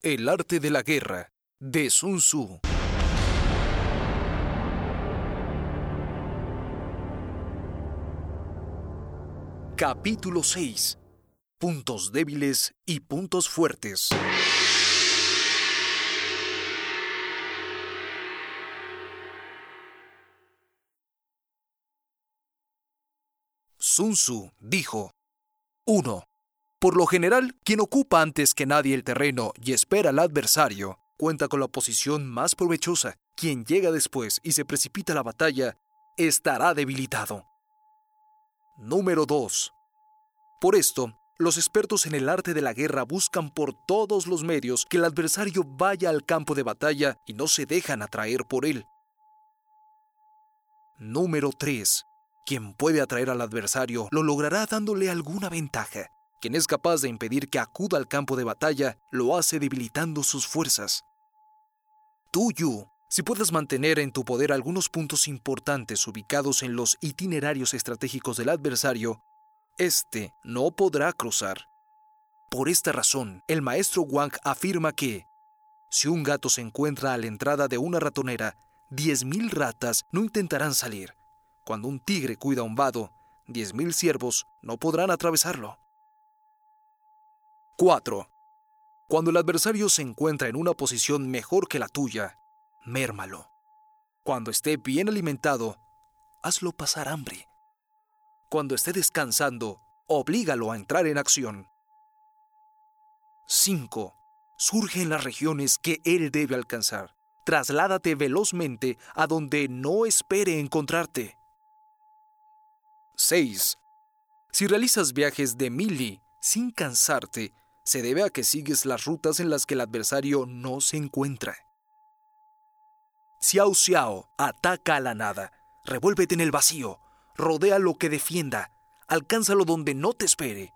El arte de la guerra, de Sun Tzu. Capítulo 6. Puntos débiles y puntos fuertes. Sun Tzu dijo, 1. Por lo general, quien ocupa antes que nadie el terreno y espera al adversario, cuenta con la posición más provechosa. Quien llega después y se precipita a la batalla, estará debilitado. Número 2. Por esto, los expertos en el arte de la guerra buscan por todos los medios que el adversario vaya al campo de batalla y no se dejan atraer por él. Número 3. Quien puede atraer al adversario lo logrará dándole alguna ventaja. Quien es capaz de impedir que acuda al campo de batalla lo hace debilitando sus fuerzas. Tú, Yu, si puedes mantener en tu poder algunos puntos importantes ubicados en los itinerarios estratégicos del adversario, éste no podrá cruzar. Por esta razón, el maestro Wang afirma que, si un gato se encuentra a la entrada de una ratonera, 10.000 ratas no intentarán salir. Cuando un tigre cuida un vado, 10.000 ciervos no podrán atravesarlo. 4. Cuando el adversario se encuentra en una posición mejor que la tuya, mérmalo. Cuando esté bien alimentado, hazlo pasar hambre. Cuando esté descansando, oblígalo a entrar en acción. 5. Surge en las regiones que él debe alcanzar. Trasládate velozmente a donde no espere encontrarte. 6. Si realizas viajes de mili sin cansarte, se debe a que sigues las rutas en las que el adversario no se encuentra. Xiao Xiao ataca a la nada. Revuélvete en el vacío. Rodea lo que defienda. Alcánzalo donde no te espere.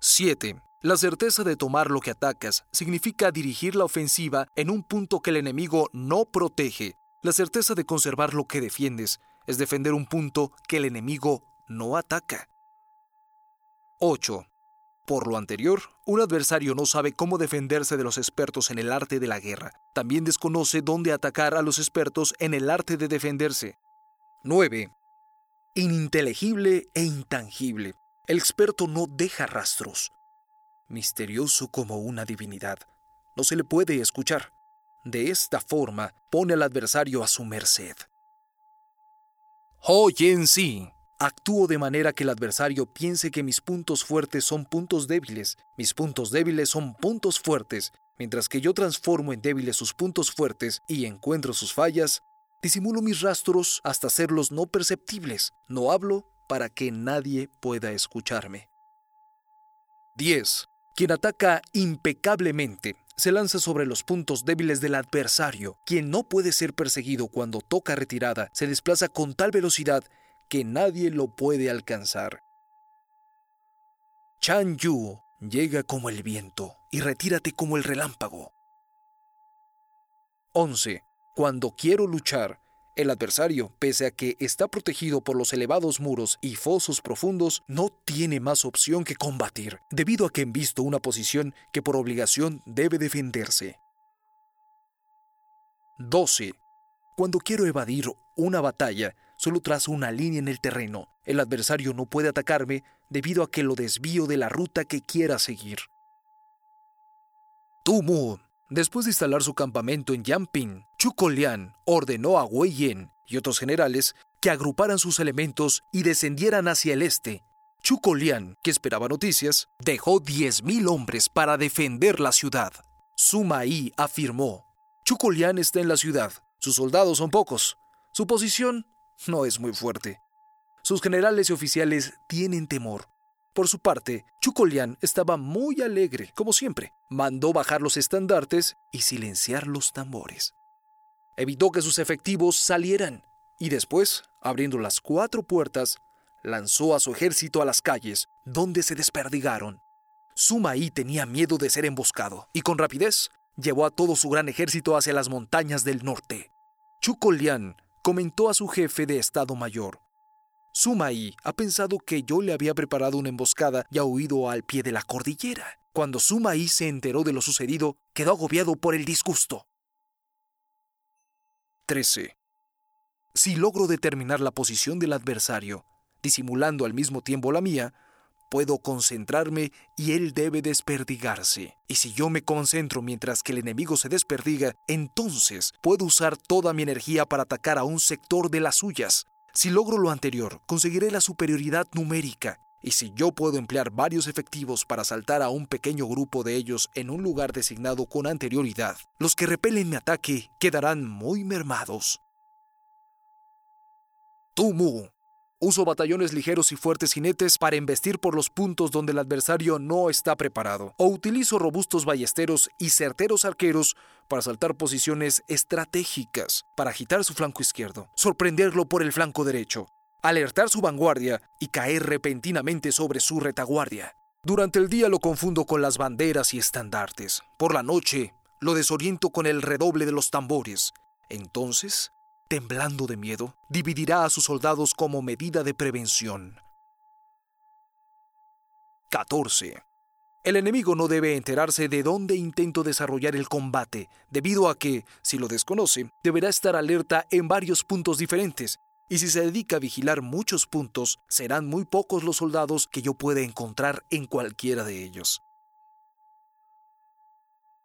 7. La certeza de tomar lo que atacas significa dirigir la ofensiva en un punto que el enemigo no protege. La certeza de conservar lo que defiendes es defender un punto que el enemigo no ataca. 8. Por lo anterior, un adversario no sabe cómo defenderse de los expertos en el arte de la guerra. También desconoce dónde atacar a los expertos en el arte de defenderse. 9. Ininteligible e intangible. El experto no deja rastros. Misterioso como una divinidad. No se le puede escuchar. De esta forma, pone al adversario a su merced. en sí. Actúo de manera que el adversario piense que mis puntos fuertes son puntos débiles, mis puntos débiles son puntos fuertes, mientras que yo transformo en débiles sus puntos fuertes y encuentro sus fallas, disimulo mis rastros hasta hacerlos no perceptibles, no hablo para que nadie pueda escucharme. 10. Quien ataca impecablemente se lanza sobre los puntos débiles del adversario. Quien no puede ser perseguido cuando toca retirada se desplaza con tal velocidad que nadie lo puede alcanzar. Chan Yu llega como el viento y retírate como el relámpago. 11. Cuando quiero luchar, el adversario, pese a que está protegido por los elevados muros y fosos profundos, no tiene más opción que combatir, debido a que han visto una posición que por obligación debe defenderse. 12. Cuando quiero evadir una batalla, Solo trazo una línea en el terreno. El adversario no puede atacarme debido a que lo desvío de la ruta que quiera seguir. Tu Mu, después de instalar su campamento en Yamping, Chu Lian ordenó a Wei Yen y otros generales que agruparan sus elementos y descendieran hacia el este. Chu Lian, que esperaba noticias, dejó 10.000 hombres para defender la ciudad. Suma Yi afirmó: Chu Lian está en la ciudad. Sus soldados son pocos. Su posición no es muy fuerte. Sus generales y oficiales tienen temor. Por su parte, Chukolian estaba muy alegre, como siempre. Mandó bajar los estandartes y silenciar los tambores. Evitó que sus efectivos salieran y después, abriendo las cuatro puertas, lanzó a su ejército a las calles, donde se desperdigaron. Sumaí tenía miedo de ser emboscado y con rapidez llevó a todo su gran ejército hacia las montañas del norte. Chukolian comentó a su jefe de Estado Mayor. Sumai ha pensado que yo le había preparado una emboscada y ha huido al pie de la cordillera. Cuando Sumaí se enteró de lo sucedido, quedó agobiado por el disgusto. 13. Si logro determinar la posición del adversario, disimulando al mismo tiempo la mía, puedo concentrarme y él debe desperdigarse. Y si yo me concentro mientras que el enemigo se desperdiga, entonces puedo usar toda mi energía para atacar a un sector de las suyas. Si logro lo anterior, conseguiré la superioridad numérica. Y si yo puedo emplear varios efectivos para asaltar a un pequeño grupo de ellos en un lugar designado con anterioridad, los que repelen mi ataque quedarán muy mermados. Tumu Uso batallones ligeros y fuertes jinetes para embestir por los puntos donde el adversario no está preparado. O utilizo robustos ballesteros y certeros arqueros para saltar posiciones estratégicas, para agitar su flanco izquierdo, sorprenderlo por el flanco derecho, alertar su vanguardia y caer repentinamente sobre su retaguardia. Durante el día lo confundo con las banderas y estandartes. Por la noche lo desoriento con el redoble de los tambores. Entonces temblando de miedo, dividirá a sus soldados como medida de prevención. 14. El enemigo no debe enterarse de dónde intento desarrollar el combate, debido a que, si lo desconoce, deberá estar alerta en varios puntos diferentes, y si se dedica a vigilar muchos puntos, serán muy pocos los soldados que yo pueda encontrar en cualquiera de ellos.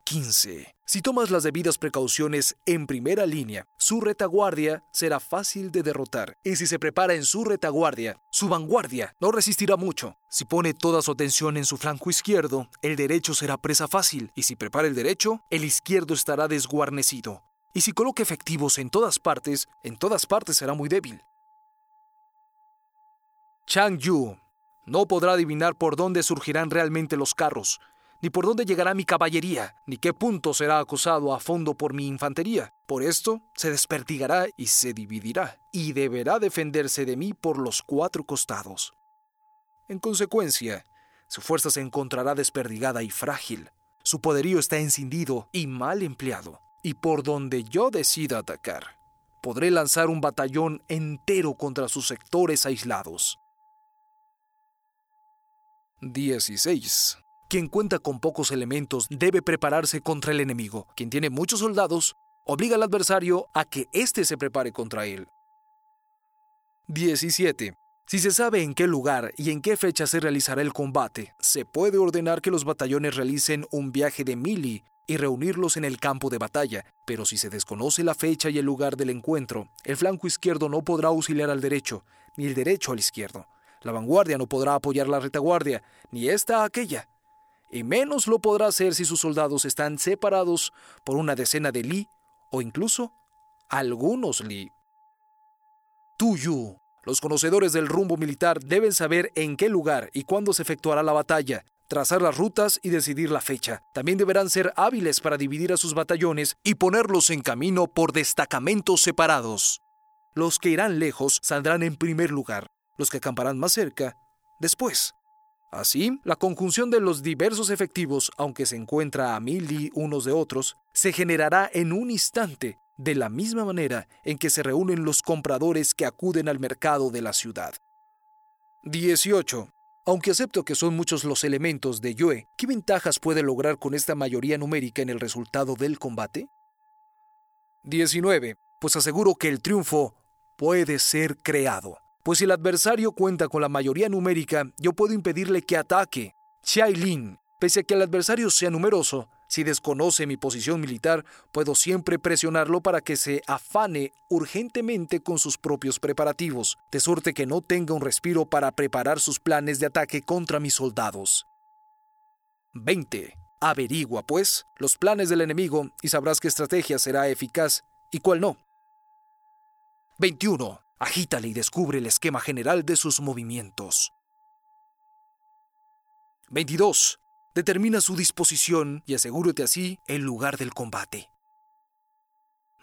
15. Si tomas las debidas precauciones en primera línea, su retaguardia será fácil de derrotar. Y si se prepara en su retaguardia, su vanguardia no resistirá mucho. Si pone toda su atención en su flanco izquierdo, el derecho será presa fácil. Y si prepara el derecho, el izquierdo estará desguarnecido. Y si coloca efectivos en todas partes, en todas partes será muy débil. Chang Yu no podrá adivinar por dónde surgirán realmente los carros ni por dónde llegará mi caballería, ni qué punto será acosado a fondo por mi infantería. Por esto se despertigará y se dividirá, y deberá defenderse de mí por los cuatro costados. En consecuencia, su fuerza se encontrará desperdigada y frágil, su poderío está encendido y mal empleado, y por donde yo decida atacar, podré lanzar un batallón entero contra sus sectores aislados. 16. Quien cuenta con pocos elementos debe prepararse contra el enemigo. Quien tiene muchos soldados obliga al adversario a que éste se prepare contra él. 17. Si se sabe en qué lugar y en qué fecha se realizará el combate, se puede ordenar que los batallones realicen un viaje de mili y reunirlos en el campo de batalla, pero si se desconoce la fecha y el lugar del encuentro, el flanco izquierdo no podrá auxiliar al derecho, ni el derecho al izquierdo. La vanguardia no podrá apoyar la retaguardia, ni esta a aquella y menos lo podrá hacer si sus soldados están separados por una decena de li o incluso algunos li. Tuyu. Los conocedores del rumbo militar deben saber en qué lugar y cuándo se efectuará la batalla, trazar las rutas y decidir la fecha. También deberán ser hábiles para dividir a sus batallones y ponerlos en camino por destacamentos separados. Los que irán lejos saldrán en primer lugar, los que acamparán más cerca, después. Así, la conjunción de los diversos efectivos, aunque se encuentra a mil y unos de otros, se generará en un instante, de la misma manera en que se reúnen los compradores que acuden al mercado de la ciudad. 18. Aunque acepto que son muchos los elementos de Yue, ¿qué ventajas puede lograr con esta mayoría numérica en el resultado del combate? 19. Pues aseguro que el triunfo puede ser creado. Pues si el adversario cuenta con la mayoría numérica, yo puedo impedirle que ataque. Lin, pese a que el adversario sea numeroso, si desconoce mi posición militar, puedo siempre presionarlo para que se afane urgentemente con sus propios preparativos, de suerte que no tenga un respiro para preparar sus planes de ataque contra mis soldados. 20. Averigua, pues, los planes del enemigo y sabrás qué estrategia será eficaz y cuál no. 21. Agítale y descubre el esquema general de sus movimientos. 22. Determina su disposición y asegúrate así el lugar del combate.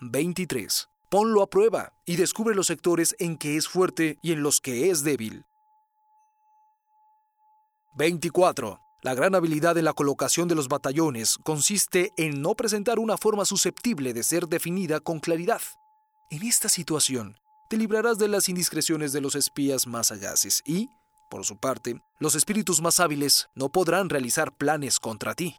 23. Ponlo a prueba y descubre los sectores en que es fuerte y en los que es débil. 24. La gran habilidad en la colocación de los batallones consiste en no presentar una forma susceptible de ser definida con claridad. En esta situación, te librarás de las indiscreciones de los espías más sagaces y, Por su parte, los espíritus más hábiles no podrán realizar planes contra ti.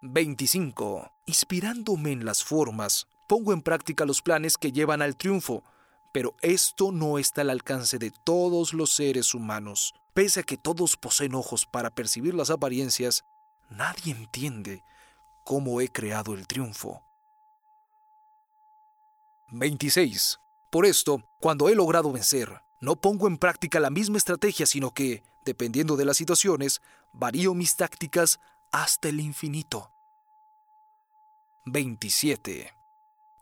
25. Inspirándome en las formas, pongo en práctica los planes que llevan al triunfo, pero esto no está al alcance de todos los seres humanos. Pese a que todos poseen ojos para percibir las apariencias, nadie entiende cómo he creado el triunfo. 26. Por esto, cuando he logrado vencer, no pongo en práctica la misma estrategia, sino que, dependiendo de las situaciones, varío mis tácticas hasta el infinito. 27.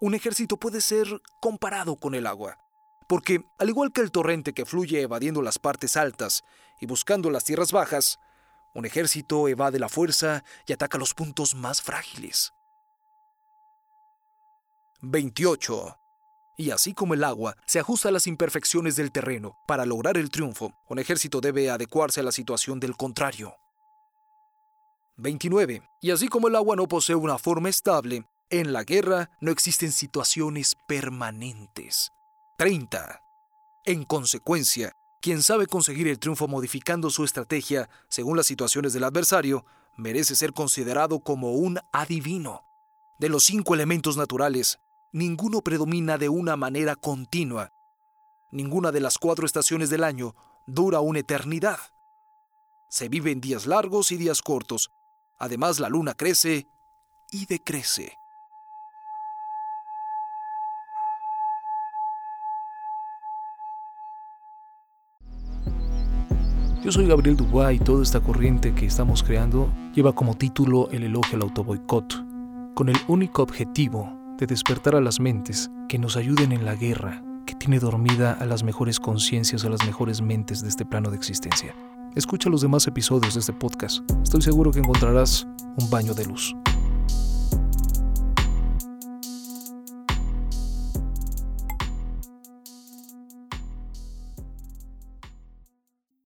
Un ejército puede ser comparado con el agua, porque, al igual que el torrente que fluye evadiendo las partes altas y buscando las tierras bajas, un ejército evade la fuerza y ataca los puntos más frágiles. 28. Y así como el agua se ajusta a las imperfecciones del terreno para lograr el triunfo, un ejército debe adecuarse a la situación del contrario. 29. Y así como el agua no posee una forma estable, en la guerra no existen situaciones permanentes. 30. En consecuencia, quien sabe conseguir el triunfo modificando su estrategia según las situaciones del adversario, merece ser considerado como un adivino. De los cinco elementos naturales, ninguno predomina de una manera continua. Ninguna de las cuatro estaciones del año dura una eternidad. Se vive en días largos y días cortos. Además, la luna crece y decrece. Yo soy Gabriel Dubois y toda esta corriente que estamos creando lleva como título el elogio al autoboicot, con el único objetivo de despertar a las mentes que nos ayuden en la guerra que tiene dormida a las mejores conciencias, a las mejores mentes de este plano de existencia. Escucha los demás episodios de este podcast. Estoy seguro que encontrarás un baño de luz.